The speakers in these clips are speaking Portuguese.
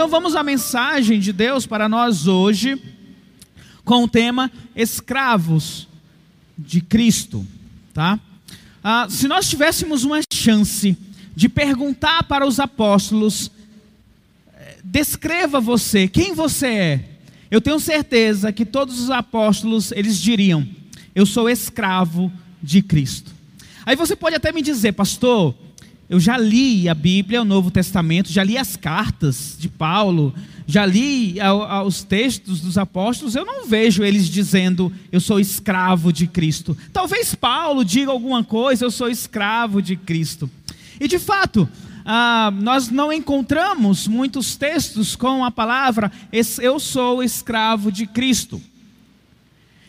Então vamos à mensagem de Deus para nós hoje, com o tema escravos de Cristo, tá? Ah, se nós tivéssemos uma chance de perguntar para os apóstolos, eh, descreva você, quem você é? Eu tenho certeza que todos os apóstolos eles diriam: eu sou escravo de Cristo. Aí você pode até me dizer, pastor, eu já li a Bíblia, o Novo Testamento, já li as cartas de Paulo, já li os textos dos apóstolos, eu não vejo eles dizendo eu sou escravo de Cristo. Talvez Paulo diga alguma coisa, eu sou escravo de Cristo. E de fato, ah, nós não encontramos muitos textos com a palavra eu sou escravo de Cristo.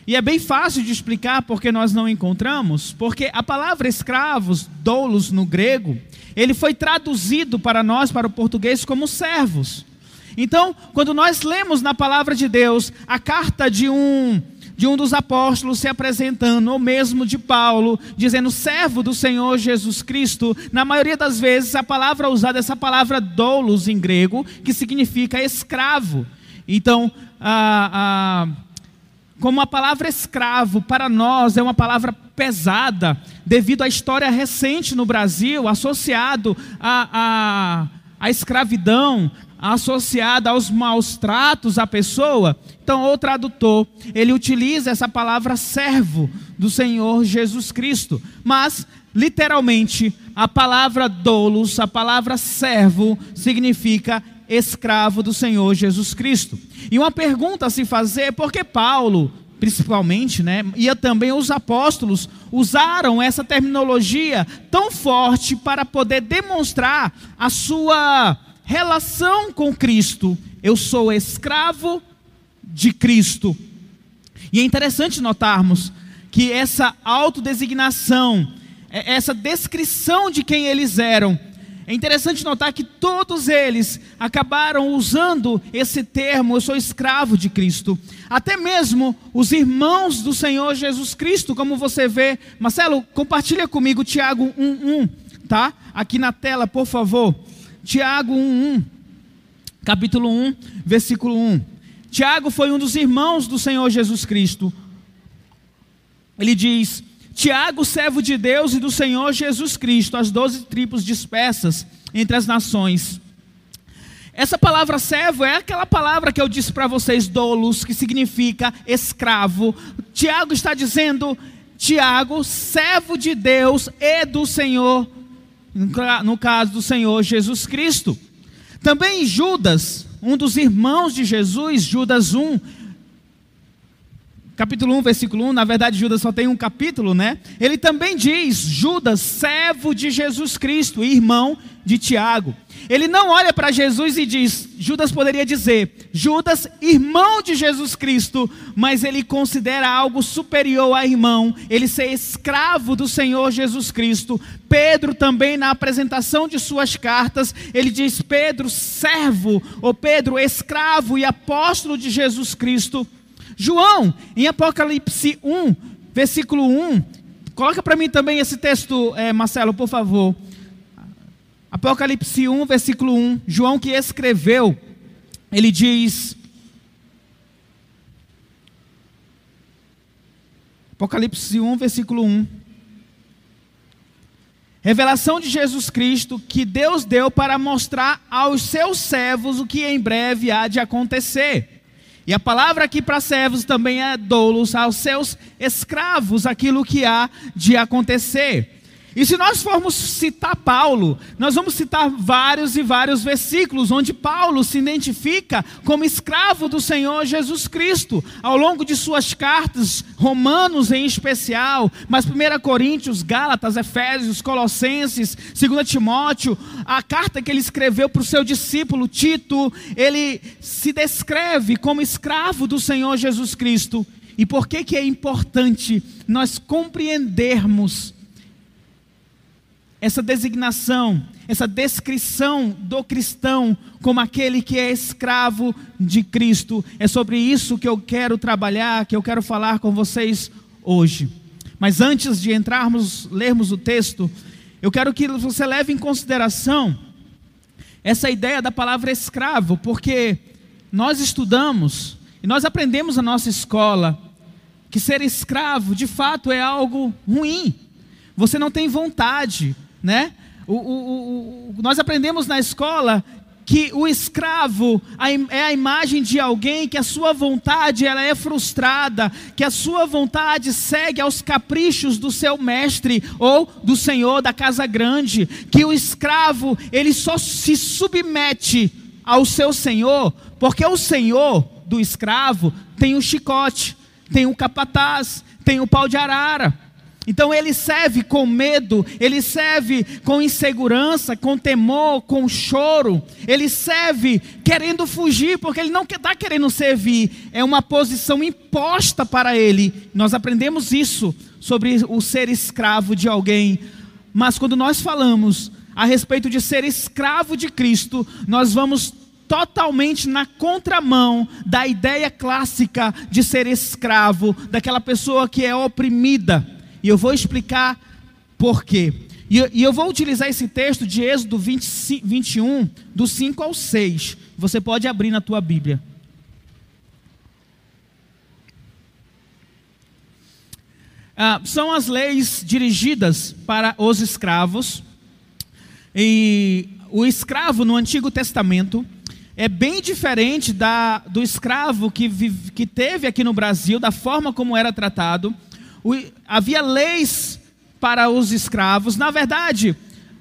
E é bem fácil de explicar porque nós não encontramos, porque a palavra escravos, doulos no grego, ele foi traduzido para nós, para o português, como servos. Então, quando nós lemos na palavra de Deus a carta de um de um dos apóstolos se apresentando, ou mesmo de Paulo, dizendo servo do Senhor Jesus Cristo, na maioria das vezes a palavra usada é essa palavra doulos em grego, que significa escravo. Então, a, a como a palavra escravo para nós é uma palavra pesada, devido à história recente no Brasil, associado à, à, à escravidão, associada aos maus tratos à pessoa. Então, o tradutor, ele utiliza essa palavra servo do Senhor Jesus Cristo. Mas, literalmente, a palavra doulos, a palavra servo, significa escravo do Senhor Jesus Cristo. E uma pergunta a se fazer, por que Paulo, principalmente, né, e também os apóstolos, usaram essa terminologia tão forte para poder demonstrar a sua relação com Cristo? Eu sou escravo de Cristo. E é interessante notarmos que essa autodesignação, é, essa descrição de quem eles eram, é interessante notar que todos eles acabaram usando esse termo, eu sou escravo de Cristo. Até mesmo os irmãos do Senhor Jesus Cristo, como você vê. Marcelo, compartilha comigo Tiago 1:1, tá? Aqui na tela, por favor. Tiago 1:1. Capítulo 1, versículo 1. Tiago foi um dos irmãos do Senhor Jesus Cristo. Ele diz: Tiago, servo de Deus e do Senhor Jesus Cristo, as doze tribos dispersas entre as nações. Essa palavra servo é aquela palavra que eu disse para vocês, dolos, que significa escravo. Tiago está dizendo, Tiago, servo de Deus e do Senhor, no caso do Senhor Jesus Cristo. Também Judas, um dos irmãos de Jesus, Judas 1, capítulo 1, versículo 1, na verdade Judas só tem um capítulo, né? Ele também diz: Judas, servo de Jesus Cristo, irmão de Tiago. Ele não olha para Jesus e diz, Judas poderia dizer, Judas, irmão de Jesus Cristo, mas ele considera algo superior a irmão, ele ser escravo do Senhor Jesus Cristo. Pedro também, na apresentação de suas cartas, ele diz: Pedro, servo, ou Pedro, escravo e apóstolo de Jesus Cristo. João, em Apocalipse 1, versículo 1, coloca para mim também esse texto, é, Marcelo, por favor. Apocalipse 1, versículo 1, João que escreveu, ele diz. Apocalipse 1, versículo 1. Revelação de Jesus Cristo que Deus deu para mostrar aos seus servos o que em breve há de acontecer. E a palavra aqui para servos também é doulos, aos seus escravos, aquilo que há de acontecer. E se nós formos citar Paulo, nós vamos citar vários e vários versículos onde Paulo se identifica como escravo do Senhor Jesus Cristo, ao longo de suas cartas, Romanos em especial, mas 1 Coríntios, Gálatas, Efésios, Colossenses, 2 Timóteo, a carta que ele escreveu para o seu discípulo Tito, ele se descreve como escravo do Senhor Jesus Cristo. E por que, que é importante nós compreendermos essa designação, essa descrição do cristão como aquele que é escravo de Cristo. É sobre isso que eu quero trabalhar, que eu quero falar com vocês hoje. Mas antes de entrarmos, lermos o texto, eu quero que você leve em consideração essa ideia da palavra escravo, porque nós estudamos e nós aprendemos na nossa escola que ser escravo de fato é algo ruim. Você não tem vontade, né? O, o, o, nós aprendemos na escola que o escravo é a imagem de alguém que a sua vontade ela é frustrada, que a sua vontade segue aos caprichos do seu mestre ou do senhor da casa grande, que o escravo ele só se submete ao seu senhor, porque o senhor do escravo tem o chicote, tem o capataz, tem o pau de arara. Então ele serve com medo, ele serve com insegurança, com temor, com choro, ele serve querendo fugir, porque ele não está querendo servir, é uma posição imposta para ele. Nós aprendemos isso sobre o ser escravo de alguém, mas quando nós falamos a respeito de ser escravo de Cristo, nós vamos totalmente na contramão da ideia clássica de ser escravo, daquela pessoa que é oprimida e eu vou explicar por quê. E, eu vou utilizar esse texto de Êxodo 20, 21, do 5 ao 6. Você pode abrir na tua Bíblia. Ah, são as leis dirigidas para os escravos. E o escravo no Antigo Testamento é bem diferente da, do escravo que, vive, que teve aqui no Brasil, da forma como era tratado havia leis para os escravos. Na verdade,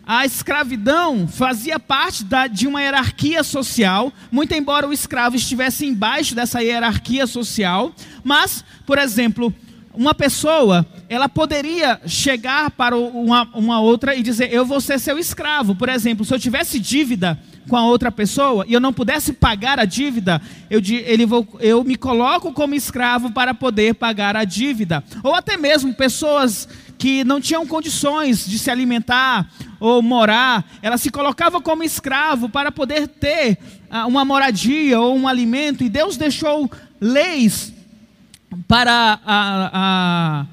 a escravidão fazia parte da, de uma hierarquia social, muito embora o escravo estivesse embaixo dessa hierarquia social. Mas, por exemplo, uma pessoa, ela poderia chegar para uma, uma outra e dizer: Eu vou ser seu escravo. Por exemplo, se eu tivesse dívida com a outra pessoa e eu não pudesse pagar a dívida, eu, ele eu me coloco como escravo para poder pagar a dívida. Ou até mesmo pessoas que não tinham condições de se alimentar ou morar, ela se colocava como escravo para poder ter ah, uma moradia ou um alimento, e Deus deixou leis para a, a,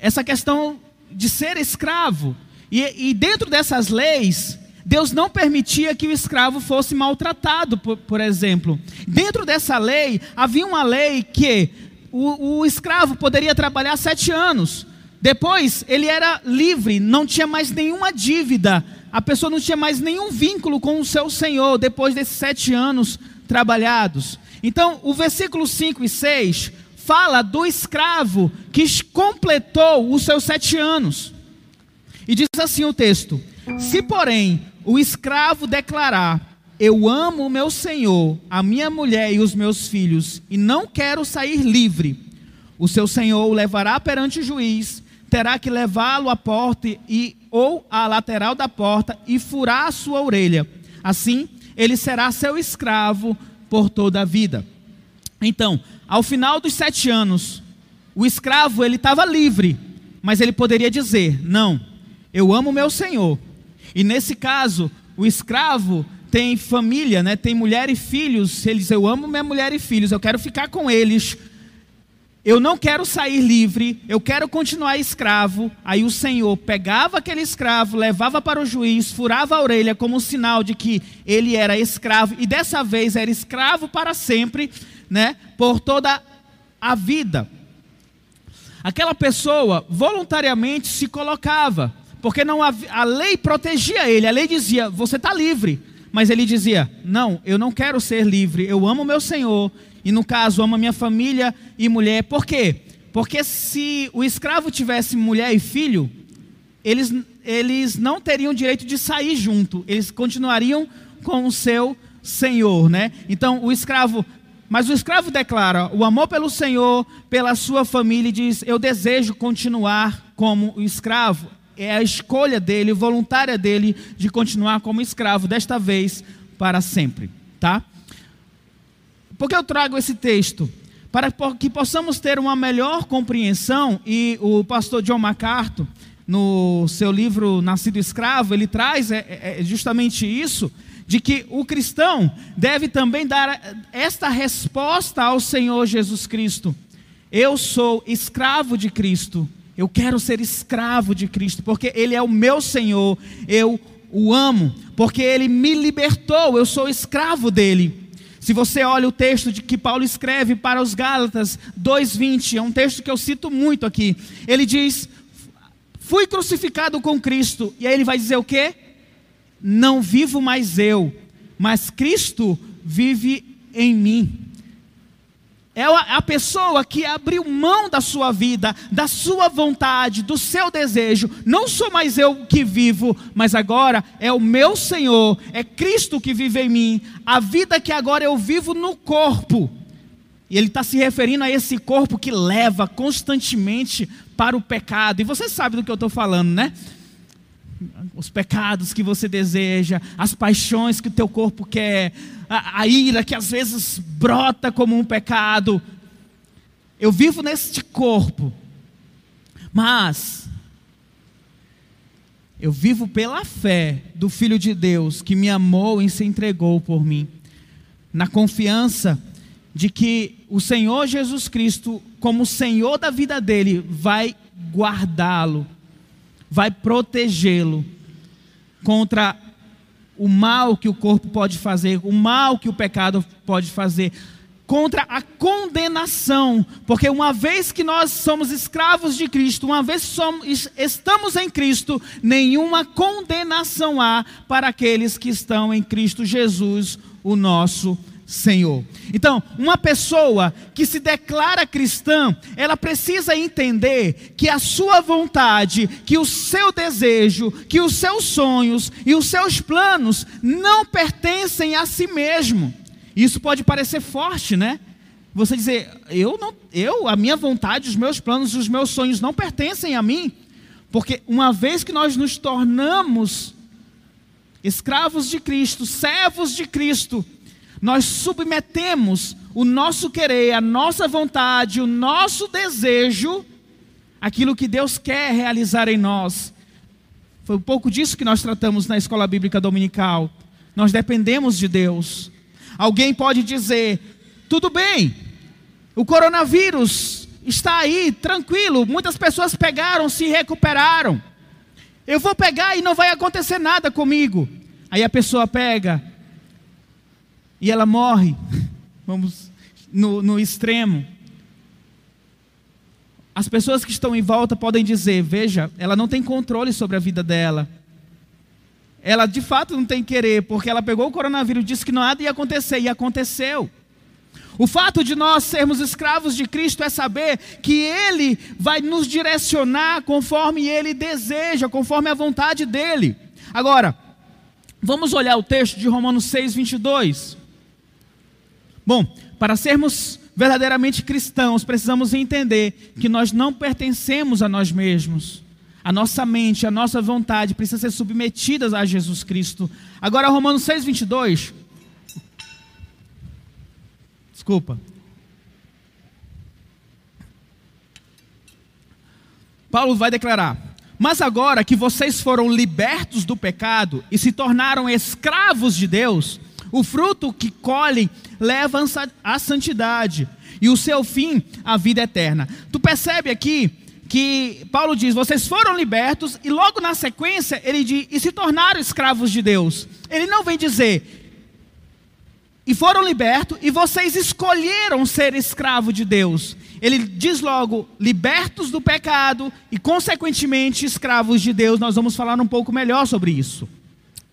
essa questão de ser escravo. E, e dentro dessas leis, Deus não permitia que o escravo fosse maltratado, por, por exemplo. Dentro dessa lei, havia uma lei que o, o escravo poderia trabalhar sete anos. Depois, ele era livre, não tinha mais nenhuma dívida. A pessoa não tinha mais nenhum vínculo com o seu senhor depois desses sete anos trabalhados. Então, o versículo 5 e 6 fala do escravo que completou os seus sete anos. E diz assim o texto: Se, porém, o escravo declarar: Eu amo o meu senhor, a minha mulher e os meus filhos, e não quero sair livre, o seu senhor o levará perante o juiz, terá que levá-lo à porta e ou à lateral da porta e furar a sua orelha. Assim, ele será seu escravo por toda a vida. Então, ao final dos sete anos, o escravo ele estava livre, mas ele poderia dizer: Não, eu amo meu senhor e nesse caso, o escravo tem família, né? tem mulher e filhos. Ele diz: Eu amo minha mulher e filhos, eu quero ficar com eles. Eu não quero sair livre, eu quero continuar escravo. Aí o Senhor pegava aquele escravo, levava para o juiz, furava a orelha como um sinal de que ele era escravo, e dessa vez era escravo para sempre, né? por toda a vida. Aquela pessoa voluntariamente se colocava porque não a lei protegia ele, a lei dizia: você está livre. Mas ele dizia: não, eu não quero ser livre, eu amo meu Senhor, e no caso, amo a minha família e mulher. Por quê? Porque se o escravo tivesse mulher e filho, eles, eles não teriam direito de sair junto, eles continuariam com o seu senhor, né? Então o escravo, mas o escravo declara o amor pelo Senhor, pela sua família e diz: Eu desejo continuar como escravo é a escolha dele, voluntária dele, de continuar como escravo, desta vez para sempre. Tá? Por que eu trago esse texto? Para que possamos ter uma melhor compreensão, e o pastor John MacArthur, no seu livro Nascido Escravo, ele traz é, é, é justamente isso, de que o cristão deve também dar esta resposta ao Senhor Jesus Cristo. Eu sou escravo de Cristo, eu quero ser escravo de Cristo, porque Ele é o meu Senhor, eu o amo, porque ele me libertou, eu sou escravo dele. Se você olha o texto de que Paulo escreve para os Gálatas 2:20, é um texto que eu cito muito aqui. Ele diz: "Fui crucificado com Cristo". E aí ele vai dizer o quê? Não vivo mais eu, mas Cristo vive em mim. É a pessoa que abriu mão da sua vida, da sua vontade, do seu desejo. Não sou mais eu que vivo, mas agora é o meu Senhor, é Cristo que vive em mim. A vida que agora eu vivo no corpo. E ele está se referindo a esse corpo que leva constantemente para o pecado. E você sabe do que eu estou falando, né? Os pecados que você deseja, as paixões que o teu corpo quer, a, a, ira que às vezes brota como um pecado. Eu vivo neste corpo, mas eu vivo pela fé do Filho de Deus que me amou e se entregou por mim, na confiança de que o Senhor Jesus Cristo, como Senhor da vida dele, vai guardá-lo vai protegê-lo contra o mal que o corpo pode fazer, o mal que o pecado pode fazer, contra a condenação, porque uma vez que nós somos escravos de Cristo, uma vez que somos, estamos em Cristo, nenhuma condenação há para aqueles que estão em Cristo Jesus, o nosso Senhor. Então, uma pessoa que se declara cristã, ela precisa entender que a sua vontade, que o seu desejo, que os seus sonhos e os seus planos não pertencem a si mesmo. Isso pode parecer forte, né? Você dizer, eu não, eu, a minha vontade, os meus planos, os meus sonhos não pertencem a mim, porque uma vez que nós nos tornamos escravos de Cristo, servos de Cristo, nós submetemos o nosso querer, a nossa vontade, o nosso desejo, aquilo que Deus quer realizar em nós. Foi um pouco disso que nós tratamos na escola bíblica dominical. Nós dependemos de Deus. Alguém pode dizer: tudo bem, o coronavírus está aí, tranquilo, muitas pessoas pegaram, se recuperaram. Eu vou pegar e não vai acontecer nada comigo. Aí a pessoa pega, e ela morre, vamos no, no extremo. As pessoas que estão em volta podem dizer: veja, ela não tem controle sobre a vida dela. Ela de fato não tem querer, porque ela pegou o coronavírus, disse que nada ia acontecer, e aconteceu. O fato de nós sermos escravos de Cristo é saber que Ele vai nos direcionar conforme Ele deseja, conforme a vontade dEle. Agora, vamos olhar o texto de Romanos 6, 22. Bom, para sermos verdadeiramente cristãos, precisamos entender que nós não pertencemos a nós mesmos. A nossa mente, a nossa vontade precisa ser submetidas a Jesus Cristo. Agora, Romanos 6, 22. Desculpa. Paulo vai declarar: Mas agora que vocês foram libertos do pecado e se tornaram escravos de Deus, o fruto que colhem leva à santidade, e o seu fim, a vida eterna. Tu percebe aqui que Paulo diz: vocês foram libertos, e logo na sequência ele diz: e se tornaram escravos de Deus. Ele não vem dizer, e foram libertos, e vocês escolheram ser escravo de Deus. Ele diz logo: libertos do pecado e, consequentemente, escravos de Deus. Nós vamos falar um pouco melhor sobre isso.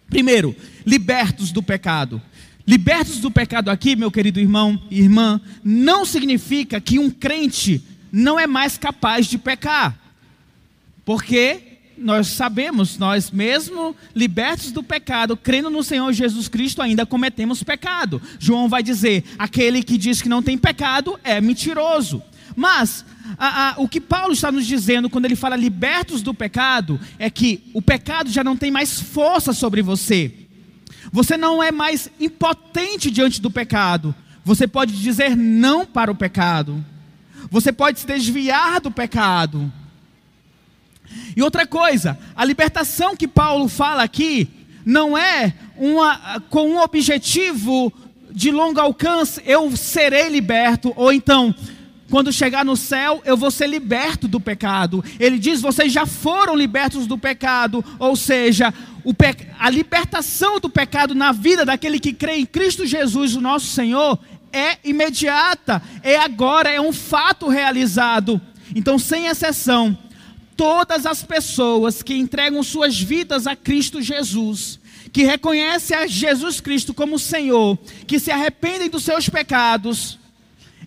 Primeiro, libertos do pecado. Libertos do pecado aqui, meu querido irmão e irmã, não significa que um crente não é mais capaz de pecar. Porque nós sabemos, nós mesmo libertos do pecado, crendo no Senhor Jesus Cristo, ainda cometemos pecado. João vai dizer: aquele que diz que não tem pecado é mentiroso. Mas a, a, o que Paulo está nos dizendo quando ele fala libertos do pecado é que o pecado já não tem mais força sobre você. Você não é mais impotente diante do pecado. Você pode dizer não para o pecado. Você pode se desviar do pecado. E outra coisa, a libertação que Paulo fala aqui não é uma, com um objetivo de longo alcance, eu serei liberto, ou então quando chegar no céu, eu vou ser liberto do pecado. Ele diz: vocês já foram libertos do pecado, ou seja, a libertação do pecado na vida daquele que crê em Cristo Jesus, o nosso Senhor, é imediata, é agora, é um fato realizado. Então, sem exceção, todas as pessoas que entregam suas vidas a Cristo Jesus, que reconhecem a Jesus Cristo como Senhor, que se arrependem dos seus pecados,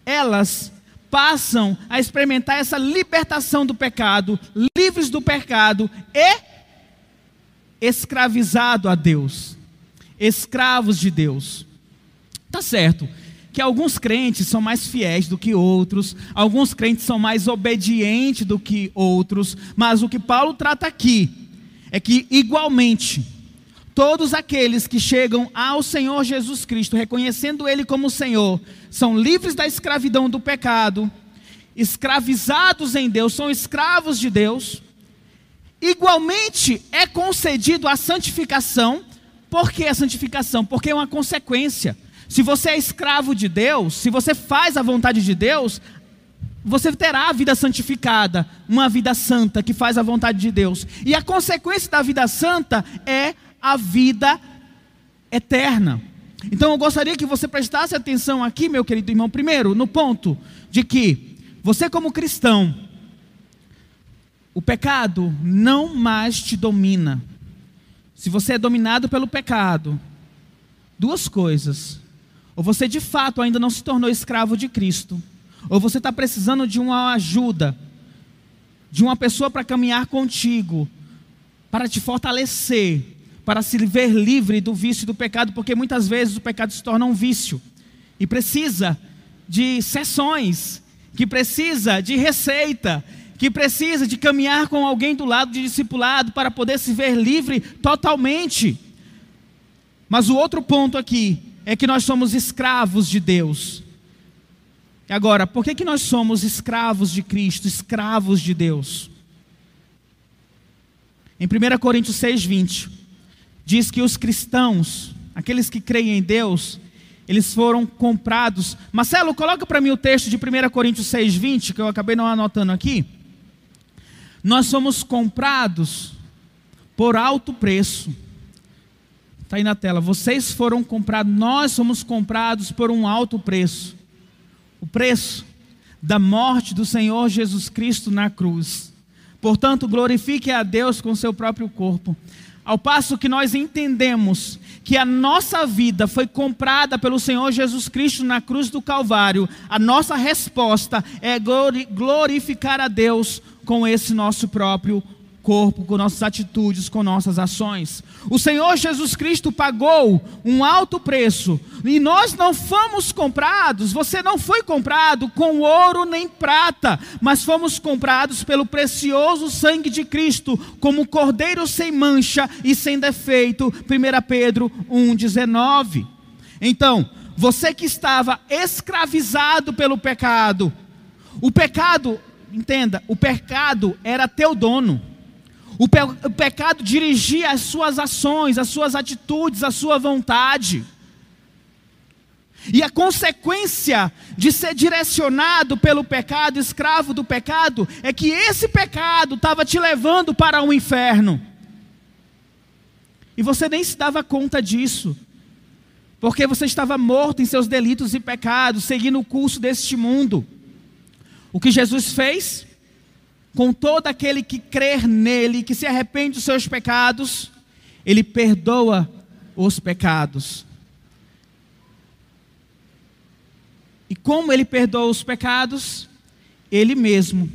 elas passam a experimentar essa libertação do pecado, livres do pecado e escravizado a Deus, escravos de Deus. Tá certo que alguns crentes são mais fiéis do que outros, alguns crentes são mais obedientes do que outros, mas o que Paulo trata aqui é que igualmente todos aqueles que chegam ao Senhor Jesus Cristo, reconhecendo Ele como Senhor, são livres da escravidão do pecado, escravizados em Deus, são escravos de Deus. Igualmente é concedido a santificação. Por que a santificação? Porque é uma consequência. Se você é escravo de Deus, se você faz a vontade de Deus, você terá a vida santificada, uma vida santa que faz a vontade de Deus. E a consequência da vida santa é a vida eterna. Então eu gostaria que você prestasse atenção aqui, meu querido irmão, primeiro, no ponto de que você, como cristão, o pecado não mais te domina. Se você é dominado pelo pecado, duas coisas. Ou você de fato ainda não se tornou escravo de Cristo, ou você está precisando de uma ajuda, de uma pessoa para caminhar contigo, para te fortalecer, para se ver livre do vício do pecado, porque muitas vezes o pecado se torna um vício e precisa de sessões, que precisa de receita, que precisa de caminhar com alguém do lado de discipulado para poder se ver livre totalmente. Mas o outro ponto aqui é que nós somos escravos de Deus. Agora, por que, que nós somos escravos de Cristo, escravos de Deus? Em 1 Coríntios 6, 20, diz que os cristãos, aqueles que creem em Deus, eles foram comprados. Marcelo, coloca para mim o texto de 1 Coríntios 6,20, que eu acabei não anotando aqui. Nós somos comprados por alto preço. Está aí na tela. Vocês foram comprados, nós somos comprados por um alto preço. O preço da morte do Senhor Jesus Cristo na cruz. Portanto, glorifique a Deus com seu próprio corpo. Ao passo que nós entendemos que a nossa vida foi comprada pelo Senhor Jesus Cristo na cruz do Calvário, a nossa resposta é glorificar a Deus com esse nosso próprio corpo, com nossas atitudes, com nossas ações. O Senhor Jesus Cristo pagou um alto preço e nós não fomos comprados, você não foi comprado com ouro nem prata, mas fomos comprados pelo precioso sangue de Cristo, como cordeiro sem mancha e sem defeito. 1 Pedro 1,19. Então, você que estava escravizado pelo pecado, o pecado, entenda, o pecado era teu dono. O, pe o pecado dirigia as suas ações, as suas atitudes, a sua vontade. E a consequência de ser direcionado pelo pecado, escravo do pecado, é que esse pecado estava te levando para o um inferno. E você nem se dava conta disso, porque você estava morto em seus delitos e pecados, seguindo o curso deste mundo. O que Jesus fez? Com todo aquele que crer nele, que se arrepende dos seus pecados, ele perdoa os pecados. E como ele perdoa os pecados? Ele mesmo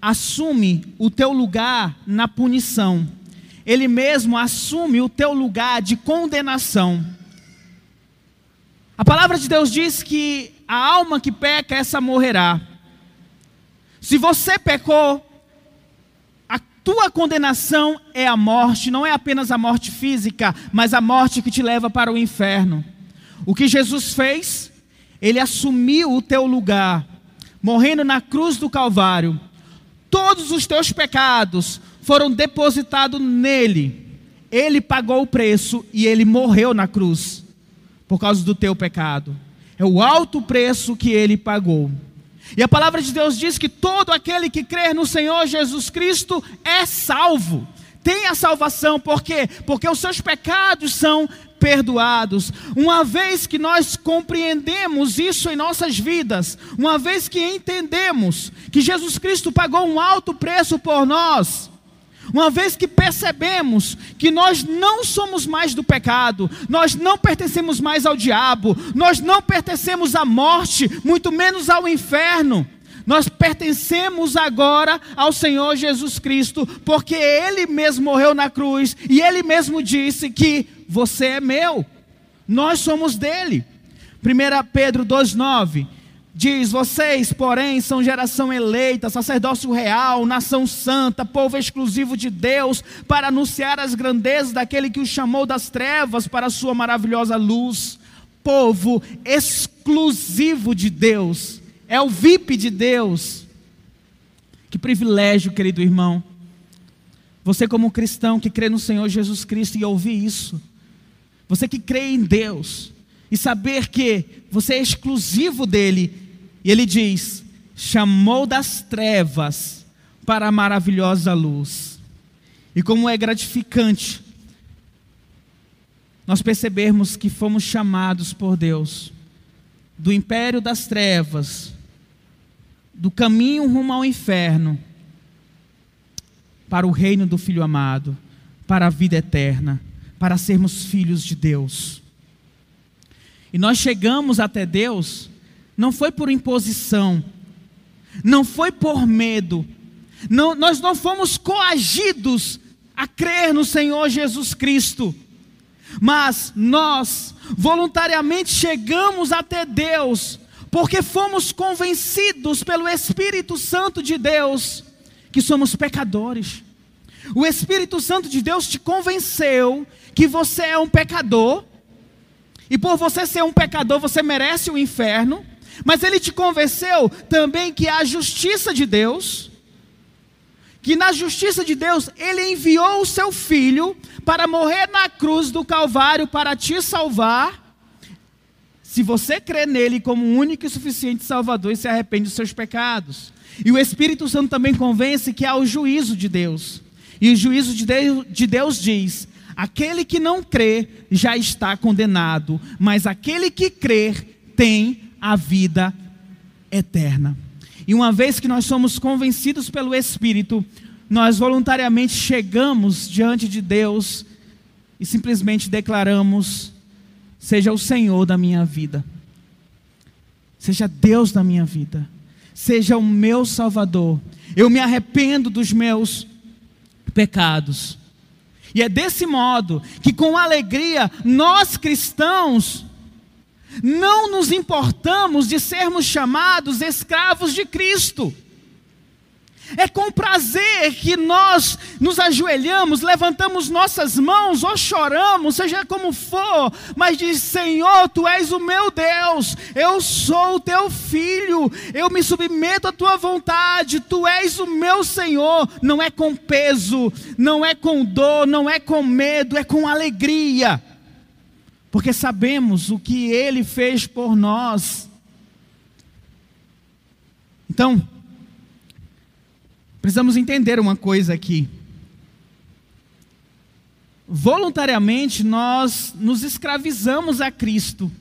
assume o teu lugar na punição. Ele mesmo assume o teu lugar de condenação. A palavra de Deus diz que a alma que peca, essa morrerá. Se você pecou, tua condenação é a morte, não é apenas a morte física, mas a morte que te leva para o inferno. O que Jesus fez? Ele assumiu o teu lugar, morrendo na cruz do Calvário. Todos os teus pecados foram depositados nele. Ele pagou o preço e ele morreu na cruz por causa do teu pecado. É o alto preço que ele pagou. E a palavra de Deus diz que todo aquele que crer no Senhor Jesus Cristo é salvo, têm a salvação, por quê? Porque os seus pecados são perdoados. Uma vez que nós compreendemos isso em nossas vidas, uma vez que entendemos que Jesus Cristo pagou um alto preço por nós, uma vez que percebemos que nós não somos mais do pecado, nós não pertencemos mais ao diabo, nós não pertencemos à morte, muito menos ao inferno. Nós pertencemos agora ao Senhor Jesus Cristo, porque Ele mesmo morreu na cruz e Ele mesmo disse que você é meu, nós somos dele. 1 Pedro 2,9 diz: Vocês, porém, são geração eleita, sacerdócio real, nação santa, povo exclusivo de Deus, para anunciar as grandezas daquele que os chamou das trevas para a sua maravilhosa luz. Povo exclusivo de Deus é o VIP de Deus. Que privilégio, querido irmão. Você, como cristão que crê no Senhor Jesus Cristo e ouvir isso, você que crê em Deus e saber que você é exclusivo dele, e ele diz: chamou das trevas para a maravilhosa luz. E como é gratificante nós percebermos que fomos chamados por Deus do império das trevas do caminho rumo ao inferno para o reino do Filho amado, para a vida eterna, para sermos filhos de Deus. E nós chegamos até Deus, não foi por imposição, não foi por medo, não, nós não fomos coagidos a crer no Senhor Jesus Cristo, mas nós voluntariamente chegamos até Deus porque fomos convencidos pelo Espírito Santo de Deus que somos pecadores. O Espírito Santo de Deus te convenceu que você é um pecador, e por você ser um pecador, você merece o inferno, mas ele te convenceu também que a justiça de Deus, que na justiça de Deus, ele enviou o seu filho para morrer na cruz do Calvário para te salvar se você crê nele como único e suficiente Salvador e se arrepende dos seus pecados. E o Espírito Santo também convence que há o juízo de Deus. E o juízo de Deus, de Deus diz: aquele que não crê já está condenado, mas aquele que crer tem a vida eterna. E uma vez que nós somos convencidos pelo Espírito, nós voluntariamente chegamos diante de Deus e simplesmente declaramos seja o Senhor da minha vida, seja Deus da minha vida, seja o meu Salvador. Eu me arrependo dos meus pecados. E é desse modo que, com alegria, nós cristãos não nos importamos de sermos chamados escravos de Cristo. É com prazer que nós nos ajoelhamos, levantamos nossas mãos ou choramos, seja como for, mas diz: Senhor, tu és o meu Deus, eu sou o teu filho, eu me submeto à tua vontade, tu és o meu Senhor. Não é com peso, não é com dor, não é com medo, é com alegria, porque sabemos o que ele fez por nós. Então, Precisamos entender uma coisa aqui. Voluntariamente nós nos escravizamos a Cristo,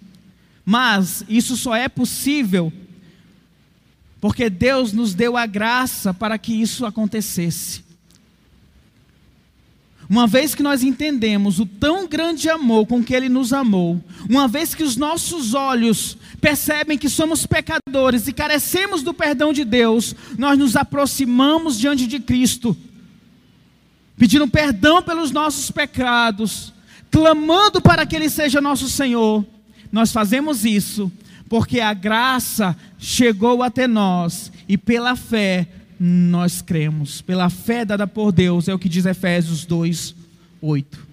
mas isso só é possível porque Deus nos deu a graça para que isso acontecesse. Uma vez que nós entendemos o tão grande amor com que Ele nos amou, uma vez que os nossos olhos percebem que somos pecadores e carecemos do perdão de Deus, nós nos aproximamos diante de Cristo, pedindo perdão pelos nossos pecados, clamando para que Ele seja nosso Senhor. Nós fazemos isso porque a graça chegou até nós e pela fé nós cremos. Pela fé dada por Deus, é o que diz Efésios 2, 8.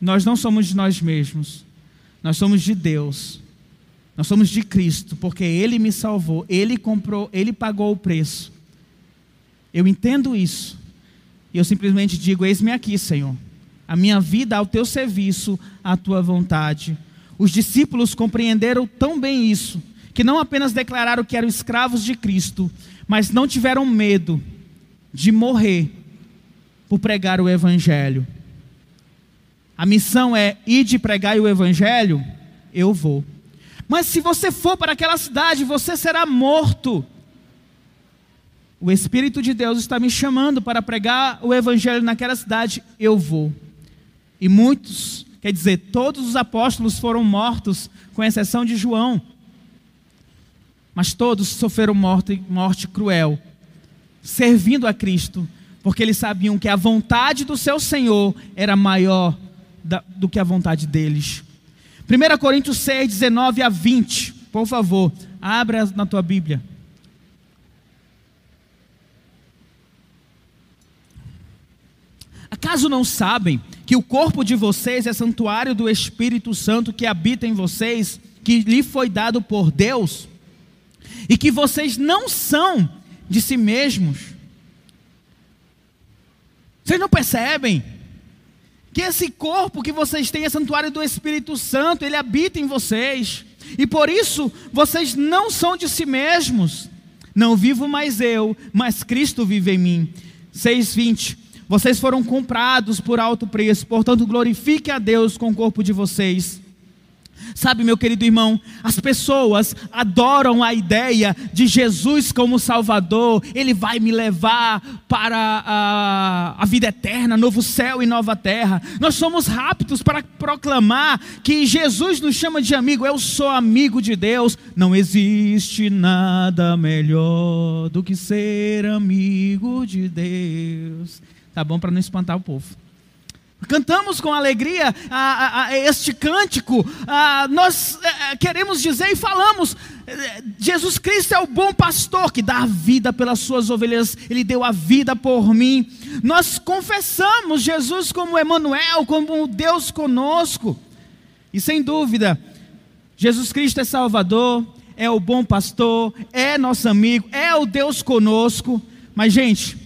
Nós não somos de nós mesmos, nós somos de Deus. Nós somos de Cristo, porque Ele me salvou, Ele comprou, Ele pagou o preço. Eu entendo isso. E eu simplesmente digo: Eis-me aqui, Senhor. A minha vida ao teu serviço, à tua vontade. Os discípulos compreenderam tão bem isso, que não apenas declararam que eram escravos de Cristo, mas não tiveram medo de morrer por pregar o Evangelho. A missão é ir de pregar o Evangelho, eu vou. Mas se você for para aquela cidade, você será morto. O Espírito de Deus está me chamando para pregar o Evangelho naquela cidade, eu vou. E muitos, quer dizer, todos os apóstolos foram mortos, com exceção de João. Mas todos sofreram morte, morte cruel, servindo a Cristo, porque eles sabiam que a vontade do seu Senhor era maior da, do que a vontade deles. 1 Coríntios 6, 19 a 20. Por favor, abra na tua Bíblia. Acaso não sabem que o corpo de vocês é santuário do Espírito Santo que habita em vocês, que lhe foi dado por Deus? E que vocês não são de si mesmos? Vocês não percebem que esse corpo que vocês têm é santuário do Espírito Santo, ele habita em vocês, e por isso vocês não são de si mesmos. Não vivo mais eu, mas Cristo vive em mim. 6:20 vocês foram comprados por alto preço, portanto, glorifique a Deus com o corpo de vocês. Sabe, meu querido irmão, as pessoas adoram a ideia de Jesus como Salvador, Ele vai me levar para a, a, vida eterna, novo céu e nova terra. Nós somos rápidos para proclamar que Jesus nos chama de amigo, eu sou amigo de Deus. Não existe nada melhor do que ser amigo de Deus. Tá bom para não espantar o povo. Cantamos com alegria a, a, a este cântico, nós é, queremos dizer e falamos: é, Jesus Cristo é o bom pastor que dá a vida pelas suas ovelhas, Ele deu a vida por mim. Nós confessamos Jesus como Emmanuel, como Deus conosco, e sem dúvida, Jesus Cristo é Salvador, é o bom pastor, é nosso amigo, é o Deus conosco, mas gente,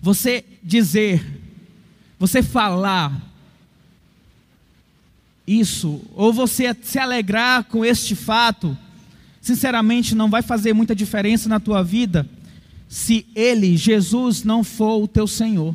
você dizer, você falar isso, ou você se alegrar com este fato, sinceramente não vai fazer muita diferença na tua vida se Ele, Jesus, não for o teu Senhor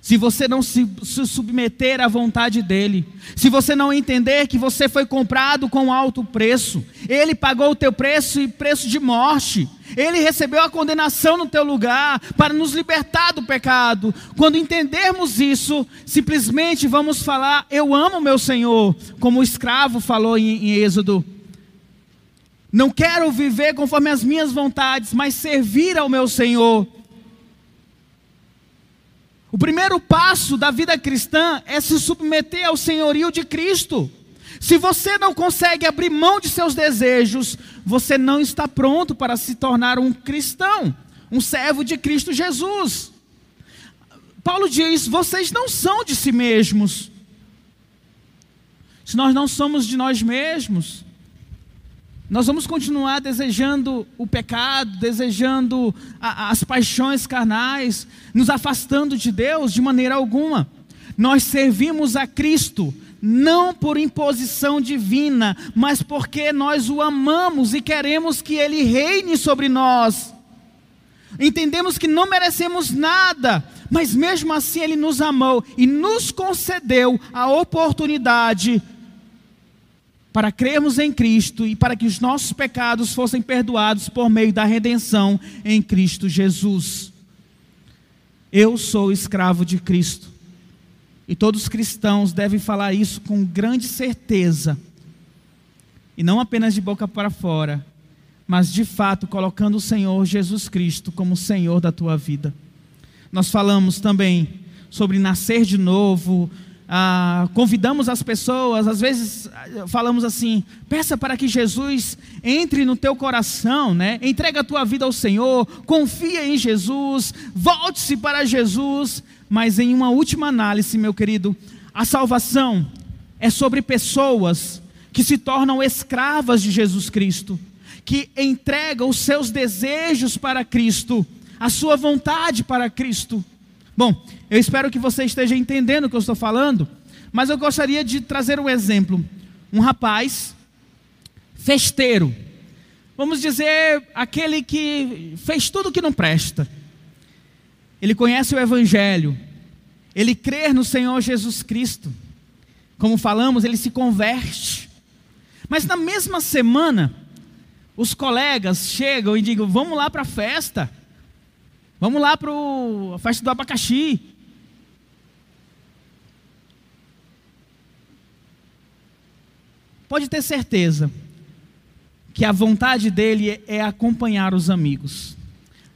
se você não se, se, submeter à vontade dEle, se você não entender que você foi comprado com alto preço, Ele pagou o teu preço e preço de morte, Ele recebeu a condenação no teu lugar para nos libertar do pecado. Quando entendermos isso, simplesmente vamos falar: Eu amo meu Senhor, como o escravo falou em, em Êxodo. Não quero viver conforme as minhas vontades, mas servir ao meu Senhor. O primeiro passo da vida cristã é se submeter ao senhorio de Cristo. Se você não consegue abrir mão de seus desejos, você não está pronto para se tornar um cristão, um servo de Cristo Jesus. Paulo diz: vocês não são de si mesmos. Se nós não somos de nós mesmos, nós vamos continuar desejando o pecado, desejando a, as paixões carnais, nos afastando de Deus de maneira alguma. Nós servimos a Cristo não por imposição divina, mas porque nós o amamos e queremos que Ele reine sobre nós. Entendemos que não merecemos nada, mas mesmo assim Ele nos amou e nos concedeu a oportunidade para crermos em Cristo e para que os nossos pecados fossem perdoados por meio da redenção em Cristo Jesus. Eu sou escravo de Cristo. E todos os cristãos devem falar isso com grande certeza. E não apenas de boca para fora, mas de fato colocando o Senhor Jesus Cristo como Senhor da tua vida. Nós falamos também sobre nascer de novo, ah, convidamos as pessoas, às vezes falamos assim: peça para que Jesus entre no teu coração, né? entrega a tua vida ao Senhor, confia em Jesus, volte-se para Jesus. Mas em uma última análise, meu querido, a salvação é sobre pessoas que se tornam escravas de Jesus Cristo, que entregam os seus desejos para Cristo, a sua vontade para Cristo. Bom, eu espero que você esteja entendendo o que eu estou falando, mas eu gostaria de trazer um exemplo. Um rapaz festeiro, vamos dizer, aquele que fez tudo que não presta. ele conhece o Evangelho, ele crê no Senhor Jesus Cristo. Como falamos, ele se converte. Mas na mesma semana, os colegas chegam e digam: Vamos lá para a festa. Vamos lá para a festa do abacaxi. Pode ter certeza que a vontade dele é acompanhar os amigos.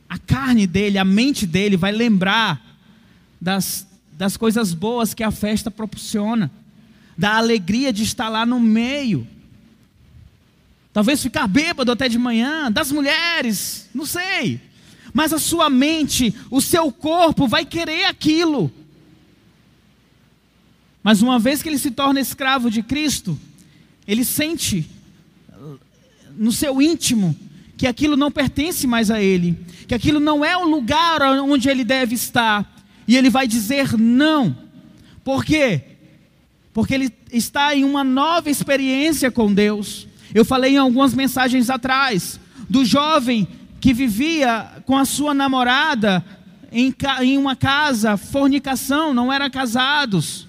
A carne dele, a mente dele vai lembrar das, das coisas boas que a festa proporciona, da alegria de estar lá no meio. Talvez ficar bêbado até de manhã, das mulheres, não sei. Mas a sua mente, o seu corpo vai querer aquilo. Mas uma vez que ele se torna escravo de Cristo, ele sente no seu íntimo que aquilo não pertence mais a ele, que aquilo não é o lugar onde ele deve estar, e ele vai dizer não. Por quê? Porque ele está em uma nova experiência com Deus. Eu falei em algumas mensagens atrás do jovem que vivia com a sua namorada em, em uma casa, fornicação, não eram casados.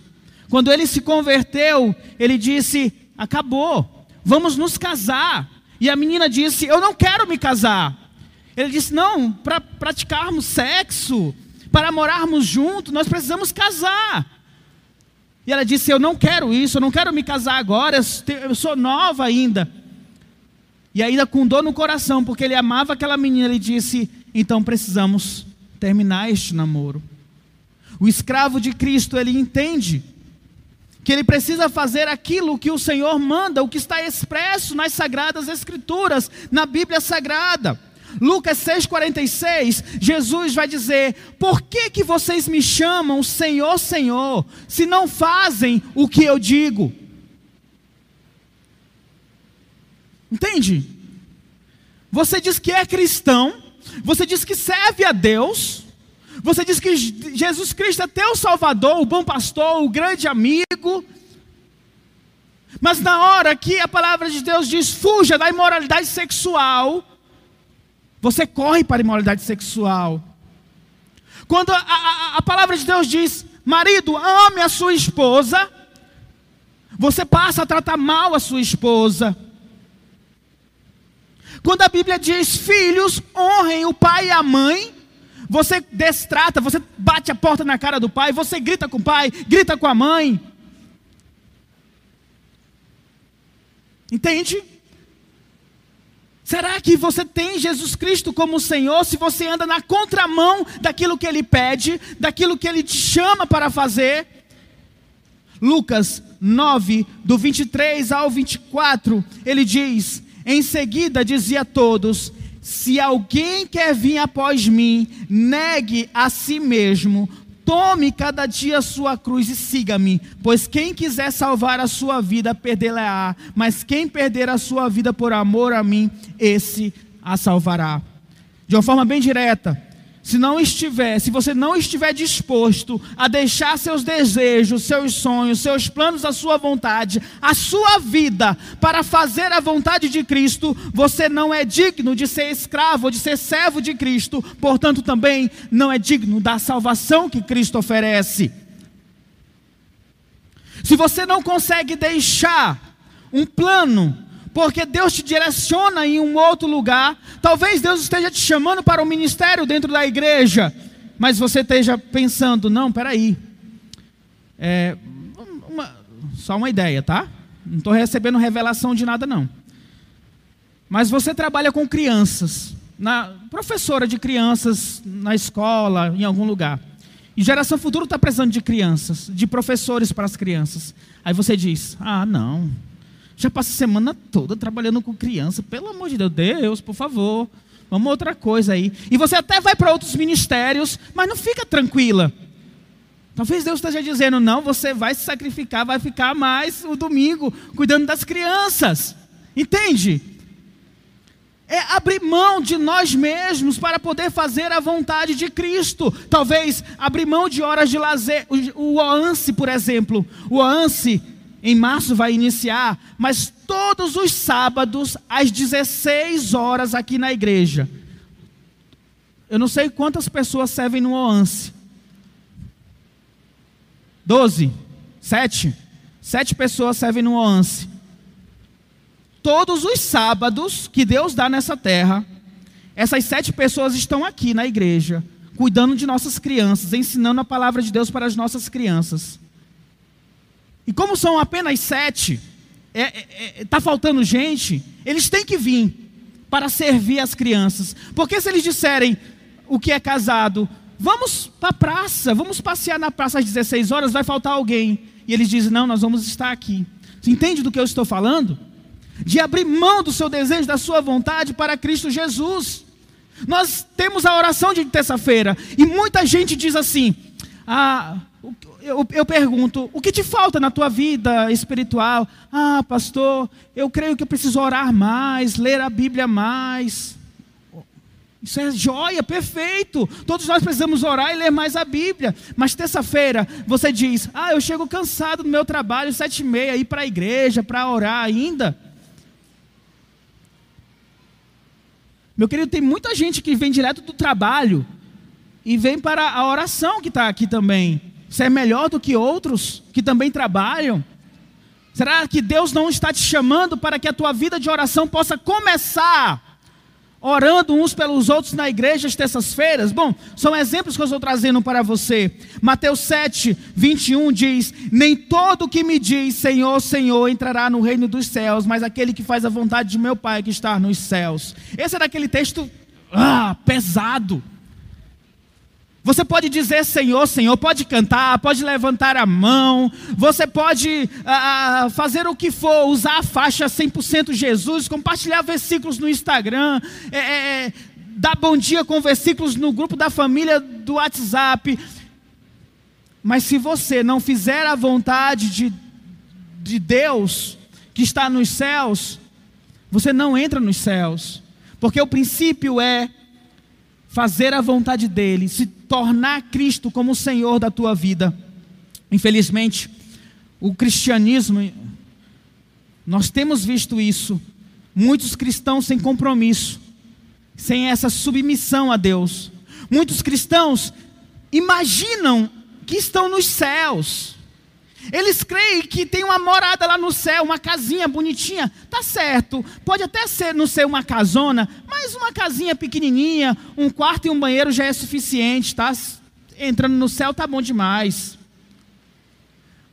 Quando ele se converteu, ele disse: Acabou, vamos nos casar. E a menina disse: Eu não quero me casar. Ele disse: Não, para praticarmos sexo, para morarmos juntos, nós precisamos casar. E ela disse: Eu não quero isso, eu não quero me casar agora, eu sou nova ainda. E ainda com dor no coração, porque ele amava aquela menina, ele disse: Então precisamos terminar este namoro. O escravo de Cristo, ele entende que ele precisa fazer aquilo que o Senhor manda, o que está expresso nas sagradas escrituras, na Bíblia Sagrada. Lucas 6:46, Jesus vai dizer: "Por que que vocês me chamam Senhor, Senhor, se não fazem o que eu digo?" Entende? Você diz que é cristão, você diz que serve a Deus, você diz que Jesus Cristo é teu Salvador, o bom pastor, o grande amigo. Mas na hora que a palavra de Deus diz fuja da imoralidade sexual, você corre para a imoralidade sexual. Quando a, a, a palavra de Deus diz marido, ame a sua esposa, você passa a tratar mal a sua esposa. Quando a Bíblia diz filhos, honrem o pai e a mãe, você destrata, você bate a porta na cara do pai, você grita com o pai, grita com a mãe. Entende? Será que você tem Jesus Cristo como Senhor se você anda na contramão daquilo que Ele pede, daquilo que Ele te chama para fazer? Lucas 9, do 23 ao 24, ele diz: Em seguida dizia a todos: se alguém quer vir após mim, negue a si mesmo, tome cada dia a sua cruz e siga-me, pois quem quiser salvar a sua vida, perdê-la-á, mas quem perder a sua vida por amor a mim, esse a salvará. De uma forma bem direta, se não estiver, se você não estiver disposto a deixar seus desejos, seus sonhos, seus planos, a sua vontade, a sua vida para fazer a vontade de Cristo, você não é digno de ser escravo, de ser servo de Cristo, portanto também não é digno da salvação que Cristo oferece. Se você não consegue deixar um plano porque Deus te direciona em um outro lugar. Talvez Deus esteja te chamando para um ministério dentro da igreja, mas você esteja pensando: não, peraí, é, uma, só uma ideia, tá? Não estou recebendo revelação de nada, não. Mas você trabalha com crianças, na, professora de crianças na escola, em algum lugar. E geração futura está precisando de crianças, de professores para as crianças. Aí você diz: ah, não já passa a semana toda trabalhando com criança. Pelo amor de Deus, Deus, por favor. Vamos outra coisa aí. E você até vai para outros ministérios, mas não fica tranquila. Talvez Deus esteja dizendo: não, você vai se sacrificar, vai ficar mais o domingo cuidando das crianças. Entende? É abrir mão de nós mesmos para poder fazer a vontade de Cristo. Talvez abrir mão de horas de lazer. O, o OANSE, por exemplo. O OANSE em março vai iniciar, mas todos os sábados, às 16 horas, aqui na igreja. eu não sei quantas pessoas servem no OANSE. Doze? Sete? Sete pessoas servem no OANSE. Todos os sábados que Deus dá nessa terra, essas sete pessoas estão aqui na igreja, cuidando de nossas crianças, ensinando a palavra de Deus para as nossas crianças. E como são apenas sete, está é, é, é tá faltando gente, eles têm que vir para servir as crianças. Porque se eles disserem o que é casado, vamos para a praça, vamos passear na praça às 16 horas, vai faltar alguém. E eles dizem: não, nós vamos estar aqui. Você entende do que eu estou falando? De abrir mão do seu desejo, da sua vontade para Cristo Jesus. Nós temos a oração de terça-feira e muita gente diz assim: ah, eu, eu, pergunto, o que te falta na tua vida espiritual? Ah, pastor, eu creio que eu preciso orar mais, ler a Bíblia mais. Isso é joia, perfeito. Todos nós precisamos orar e ler mais a Bíblia. Mas terça-feira você diz: Ah, eu chego cansado do meu trabalho, sete e meia, ir para a igreja para orar ainda. Meu querido, tem muita gente que vem direto do trabalho e vem para a oração que está aqui também. Você é melhor do que outros que também trabalham? Será que Deus não está te chamando para que a tua vida de oração possa começar orando uns pelos outros na igreja às terças-feiras? Bom, são exemplos que eu estou trazendo para você. Mateus 7, 21 diz: Nem todo que me diz Senhor, Senhor entrará no reino dos céus, mas aquele que faz a vontade de meu Pai que está nos céus. Esse era aquele texto ah, pesado. Você pode dizer Senhor, Senhor, pode cantar, pode levantar a mão, você pode ah, ah fazer o que for, usar a faixa 100% Jesus, compartilhar versículos no Instagram, é, é, é, dar bom dia com versículos no grupo da família do WhatsApp. Mas se você não fizer a vontade de, de Deus que está nos céus, você não entra nos céus, porque o princípio é fazer a vontade dele, se tornar Cristo como o Senhor da tua vida. Infelizmente, o cristianismo, nós temos visto isso, muitos cristãos sem compromisso, sem essa submissão a Deus. Muitos cristãos imaginam que estão nos céus, eles creem que tem uma morada lá no céu, uma casinha bonitinha. Tá certo, pode até ser não ser uma casona, mas uma casinha pequenininha, um quarto e um banheiro já é suficiente, tá? Entrando no céu tá bom demais.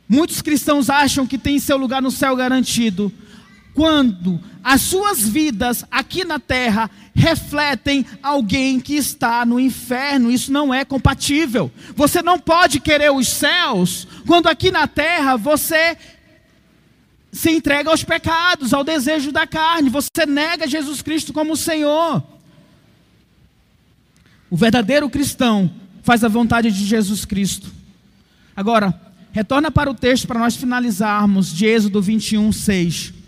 Muitos cristãos acham que tem seu lugar no céu garantido, quando as suas vidas aqui na terra refletem alguém que está no inferno. Isso não é compatível. Você não pode querer os céus quando aqui na terra você se entrega aos pecados, ao desejo da carne, você nega Jesus Cristo como Senhor. O verdadeiro cristão faz a vontade de Jesus Cristo. Agora, retorna para o texto para nós finalizarmos de Êxodo 21, 6.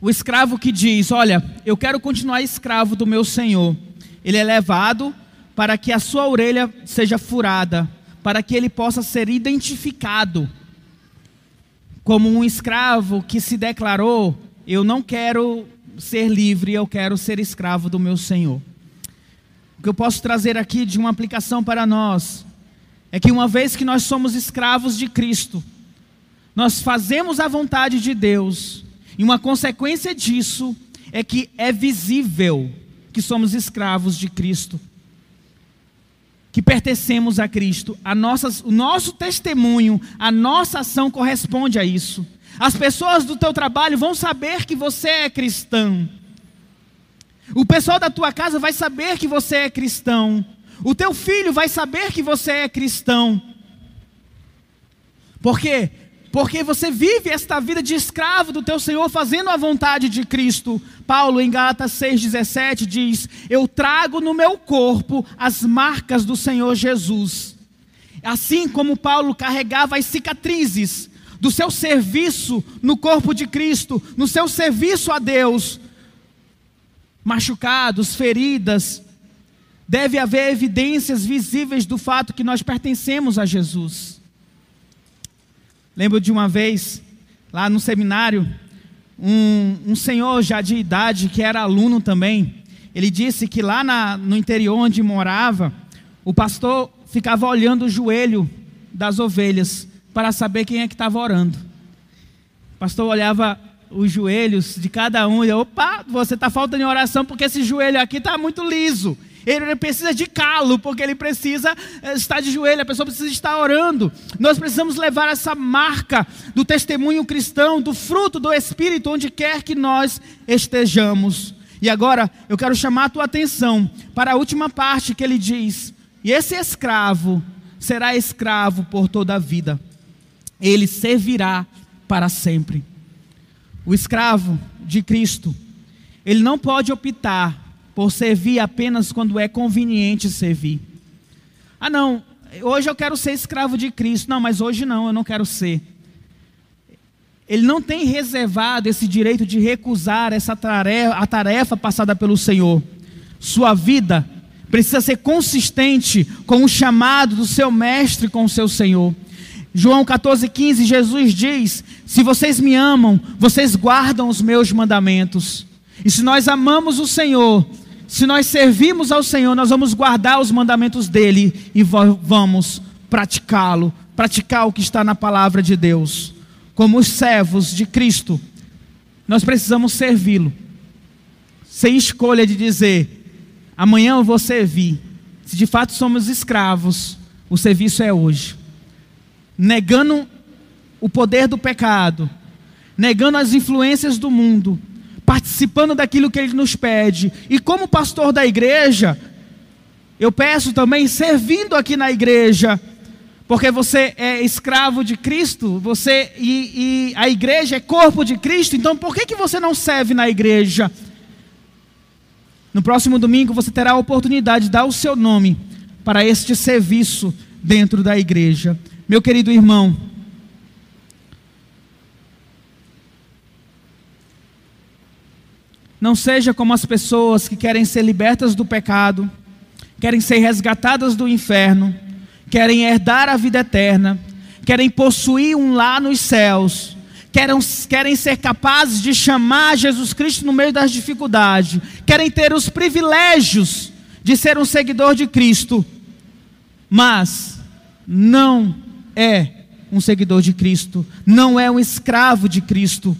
O escravo que diz: Olha, eu quero continuar escravo do meu senhor. Ele é levado para que a sua orelha seja furada, para que ele possa ser identificado como um escravo que se declarou: Eu não quero ser livre, eu quero ser escravo do meu senhor. O que eu posso trazer aqui de uma aplicação para nós é que uma vez que nós somos escravos de Cristo, nós fazemos a vontade de Deus e uma consequência disso é que é visível que somos escravos de Cristo, que pertencemos a Cristo. A nossas, o nosso testemunho, a nossa ação corresponde a isso. As pessoas do teu trabalho vão saber que você é cristão. O pessoal da tua casa vai saber que você é cristão. O teu filho vai saber que você é cristão. Por quê? Porque você vive esta vida de escravo do teu Senhor, fazendo a vontade de Cristo. Paulo, em Gálatas 6,17, diz: Eu trago no meu corpo as marcas do Senhor Jesus. Assim como Paulo carregava as cicatrizes do seu serviço no corpo de Cristo, no seu serviço a Deus, machucados, feridas, deve haver evidências visíveis do fato que nós pertencemos a Jesus. Lembro de uma vez, lá no seminário, um, um senhor já de idade, que era aluno também, ele disse que lá na, no interior onde morava, o pastor ficava olhando o joelho das ovelhas para saber quem é que estava orando. O pastor olhava os joelhos de cada um e opa, você está faltando em oração porque esse joelho aqui está muito liso. Ele precisa de calo, porque ele precisa eh, estar de joelho, a pessoa precisa estar orando. Nós precisamos levar essa marca do testemunho cristão, do fruto do Espírito, onde quer que nós estejamos. E agora eu quero chamar a tua atenção para a última parte que ele diz: E esse escravo será escravo por toda a vida, ele servirá para sempre. O escravo de Cristo, ele não pode optar por servir apenas quando é conveniente servir. Ah, não, hoje eu quero ser escravo de Cristo. Não, mas hoje não, eu não quero ser. Ele não tem reservado esse direito de recusar essa tarefa, a tarefa passada pelo Senhor. Sua vida precisa ser consistente com o chamado do seu mestre, com o seu Senhor. João 14,15, Jesus diz: Se vocês me amam, vocês guardam os meus mandamentos. E se nós amamos o Senhor, se nós servimos ao Senhor, nós vamos guardar os mandamentos dele e vamos praticá-lo, praticar o que está na palavra de Deus como os servos de Cristo, nós precisamos servi-lo, sem escolha de dizer, amanhã eu vou servir. Se de fato somos escravos, o serviço é hoje. Negando o poder do pecado, negando as influências do mundo, participando daquilo que ele nos pede, e como pastor da igreja, eu peço também servindo aqui na igreja, porque você é escravo de Cristo, você e, e, a igreja é corpo de Cristo, então por que, que você não serve na igreja? No próximo domingo você terá a oportunidade de dar o seu nome para este serviço dentro da igreja. Meu querido irmão, não seja como as pessoas que querem ser libertas do pecado, querem ser resgatadas do inferno querem herdar a vida eterna, querem possuir um lar nos céus, querem, querem ser capazes de chamar Jesus Cristo no meio das dificuldades, querem ter os privilégios de ser um seguidor de Cristo, mas não é um seguidor de Cristo, não é um escravo de Cristo.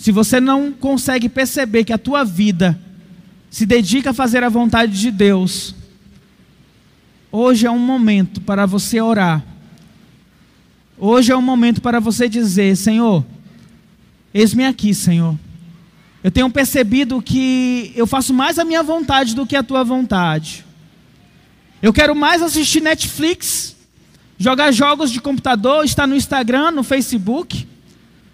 Se você não consegue perceber que a tua vida se dedica a fazer a vontade de Deus, Hoje é um momento para você orar. Hoje é um momento para você dizer: Senhor, eis-me aqui, Senhor. Eu tenho percebido que eu faço mais a minha vontade do que a tua vontade. Eu quero mais assistir Netflix, jogar jogos de computador, estar no Instagram, no Facebook,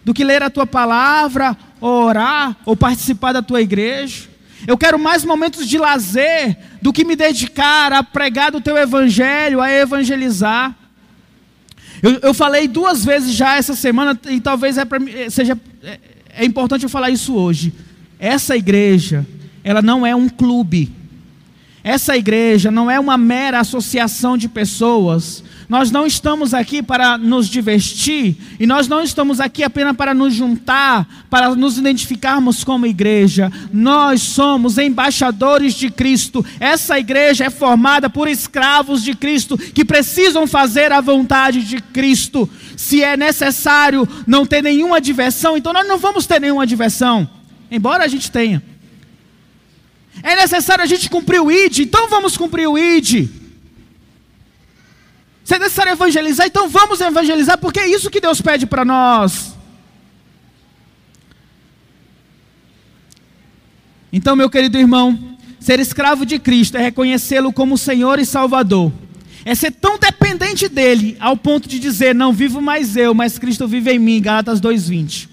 do que ler a tua palavra, ou orar, ou participar da tua igreja. Eu quero mais momentos de lazer do que me dedicar a pregar do teu evangelho, a evangelizar. Eu, eu falei duas vezes já essa semana, e talvez é pra, seja é, é importante eu falar isso hoje. Essa igreja, ela não é um clube. Essa igreja não é uma mera associação de pessoas nós não estamos aqui para nos divertir e nós não estamos aqui apenas para nos juntar, para nos identificarmos como igreja. Nós somos embaixadores de Cristo. Essa igreja é formada por escravos de Cristo que precisam fazer a vontade de Cristo. Se é necessário não ter nenhuma diversão, então nós não vamos ter nenhuma diversão, embora a gente tenha. É necessário a gente cumprir o ID, então vamos cumprir o ID. Se é necessário evangelizar, então vamos evangelizar, porque é isso que Deus pede para nós. Então, meu querido irmão, ser escravo de Cristo é reconhecê-lo como Senhor e Salvador. É ser tão dependente dele ao ponto de dizer: Não vivo mais eu, mas Cristo vive em mim. Gálatas 2,20.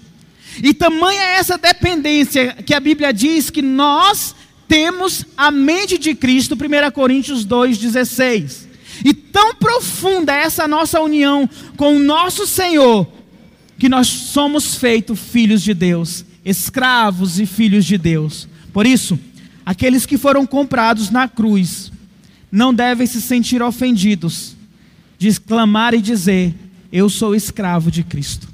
E tamanha é essa dependência que a Bíblia diz que nós temos a mente de Cristo, 1 Coríntios 2,16. E tão profunda é essa nossa união com o nosso Senhor, que nós somos feitos filhos de Deus, escravos e filhos de Deus. Por isso, aqueles que foram comprados na cruz não devem se sentir ofendidos de clamar e dizer: Eu sou escravo de Cristo.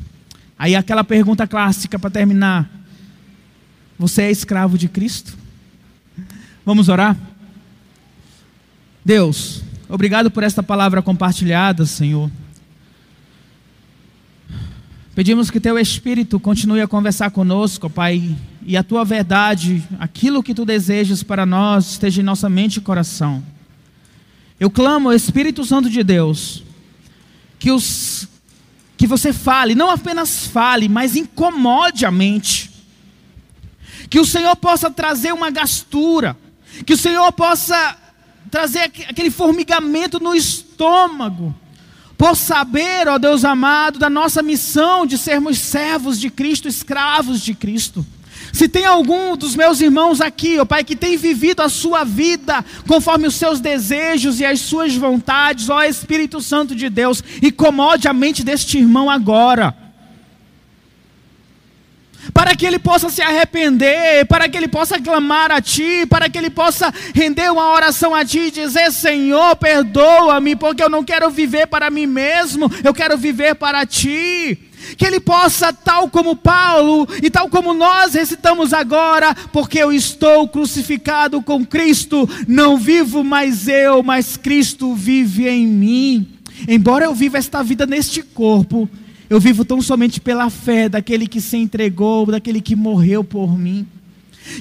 Aí aquela pergunta clássica para terminar: Você é escravo de Cristo? Vamos orar? Deus, obrigado por esta palavra compartilhada, Senhor. Pedimos que Teu Espírito continue a conversar conosco, Pai, e a Tua verdade, aquilo que Tu desejas para nós, esteja em nossa mente e coração. Eu clamo, Espírito Santo de Deus, que, os, que você fale, não apenas fale, mas incomode a mente. Que o Senhor possa trazer uma gastura, que o Senhor possa trazer aquele formigamento no estômago, por saber, ó Deus amado, da nossa missão de sermos servos de Cristo, escravos de Cristo. Se tem algum dos meus irmãos aqui, ó Pai, que tem vivido a sua vida conforme os seus desejos e as suas vontades, ó Espírito Santo de Deus, incomode a mente deste irmão agora para que ele possa se arrepender, para que ele possa clamar a Ti, para que ele possa render uma oração a Ti e dizer: Senhor, perdoa-me, porque eu não quero viver para mim mesmo, eu quero viver para Ti. Que ele possa, tal como Paulo e tal como nós recitamos agora, porque eu estou crucificado com Cristo, não vivo mais eu, mas Cristo vive em mim. Embora eu viva esta vida neste corpo, eu vivo tão somente pela fé daquele que se entregou, daquele que morreu por mim.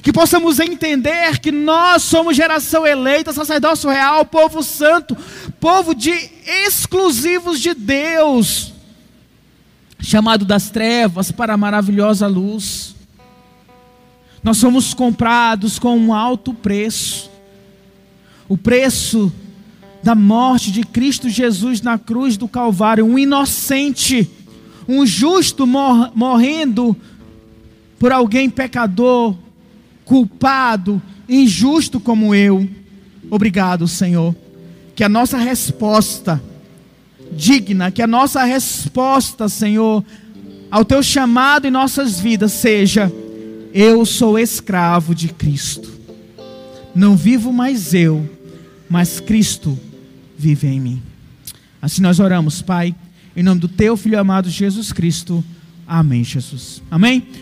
Que possamos entender que nós somos geração eleita, sacerdócio real, povo santo, povo de exclusivos de Deus, chamado das trevas para a maravilhosa luz. Nós somos comprados com um alto preço. O preço da morte de Cristo Jesus na cruz do Calvário, um inocente um justo mor morrendo por alguém pecador, culpado, injusto como eu. Obrigado, Senhor. Que a nossa resposta digna, que a nossa resposta, Senhor, ao teu chamado em nossas vidas seja: eu sou escravo de Cristo. Não vivo mais eu, mas Cristo vive em mim. Assim nós oramos, Pai. Em nome do teu filho amado Jesus Cristo. Amém, Jesus. Amém?